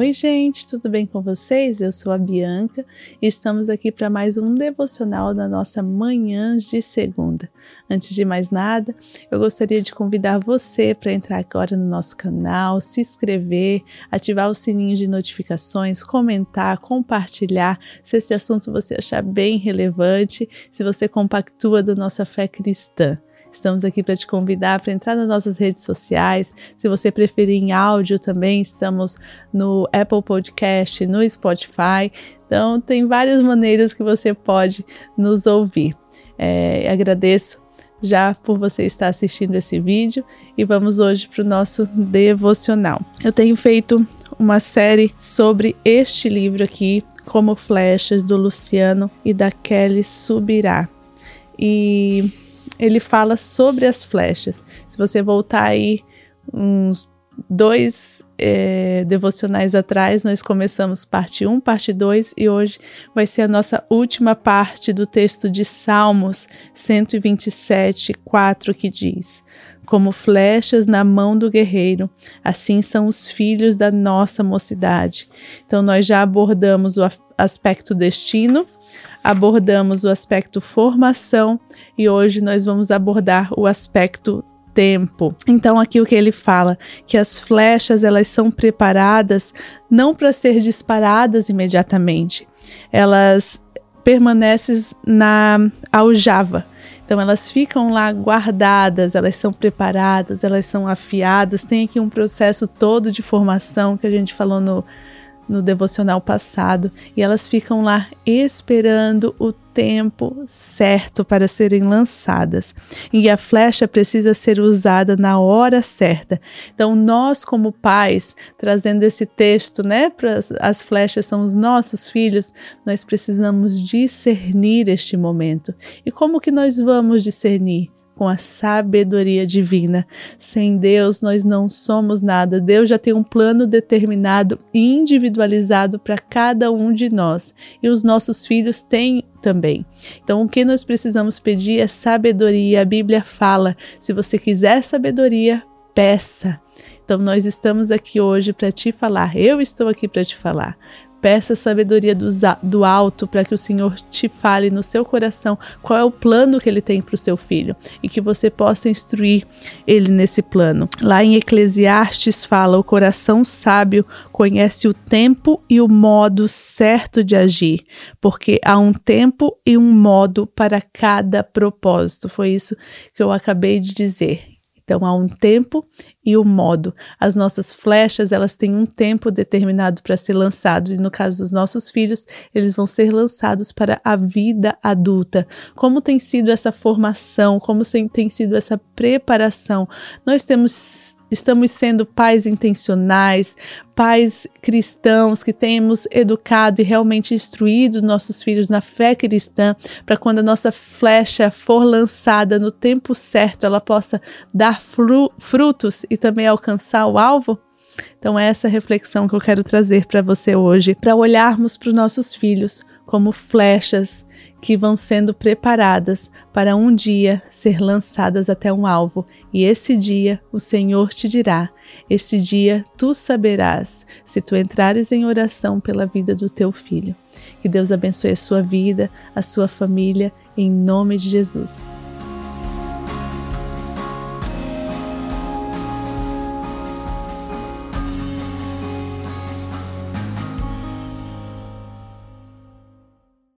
Oi, gente, tudo bem com vocês? Eu sou a Bianca e estamos aqui para mais um devocional da nossa manhã de segunda. Antes de mais nada, eu gostaria de convidar você para entrar agora no nosso canal, se inscrever, ativar o sininho de notificações, comentar, compartilhar, se esse assunto você achar bem relevante, se você compactua da nossa fé cristã. Estamos aqui para te convidar para entrar nas nossas redes sociais. Se você preferir em áudio também, estamos no Apple Podcast, no Spotify. Então, tem várias maneiras que você pode nos ouvir. É, agradeço já por você estar assistindo esse vídeo e vamos hoje para o nosso devocional. Eu tenho feito uma série sobre este livro aqui, Como Flechas, do Luciano e da Kelly Subirá. E ele fala sobre as flechas. Se você voltar aí uns dois é, devocionais atrás, nós começamos parte 1, parte 2 e hoje vai ser a nossa última parte do texto de Salmos 127, 4, que diz: Como flechas na mão do guerreiro, assim são os filhos da nossa mocidade. Então, nós já abordamos o aspecto destino, abordamos o aspecto formação e hoje nós vamos abordar o aspecto tempo. Então aqui o que ele fala que as flechas elas são preparadas não para ser disparadas imediatamente. Elas permanecem na aljava. Então elas ficam lá guardadas, elas são preparadas, elas são afiadas. Tem aqui um processo todo de formação que a gente falou no no devocional passado e elas ficam lá esperando o tempo certo para serem lançadas. E a flecha precisa ser usada na hora certa. Então, nós, como pais, trazendo esse texto, né, para as flechas são os nossos filhos, nós precisamos discernir este momento. E como que nós vamos discernir? Com a sabedoria divina. Sem Deus, nós não somos nada. Deus já tem um plano determinado e individualizado para cada um de nós. E os nossos filhos têm também. Então, o que nós precisamos pedir é sabedoria. A Bíblia fala: se você quiser sabedoria, peça. Então, nós estamos aqui hoje para te falar. Eu estou aqui para te falar. Peça sabedoria do, do alto para que o Senhor te fale no seu coração qual é o plano que ele tem para o seu filho e que você possa instruir ele nesse plano. Lá em Eclesiastes fala: o coração sábio conhece o tempo e o modo certo de agir, porque há um tempo e um modo para cada propósito. Foi isso que eu acabei de dizer. Então há um tempo e um modo. As nossas flechas, elas têm um tempo determinado para ser lançado e no caso dos nossos filhos, eles vão ser lançados para a vida adulta. Como tem sido essa formação? Como tem sido essa preparação? Nós temos estamos sendo pais intencionais, pais cristãos que temos educado e realmente instruído nossos filhos na fé cristã, para quando a nossa flecha for lançada no tempo certo, ela possa dar fru frutos e também alcançar o alvo? Então, é essa reflexão que eu quero trazer para você hoje, para olharmos para os nossos filhos como flechas que vão sendo preparadas para um dia ser lançadas até um alvo. E esse dia o Senhor te dirá: esse dia tu saberás, se tu entrares em oração pela vida do teu filho. Que Deus abençoe a sua vida, a sua família, em nome de Jesus.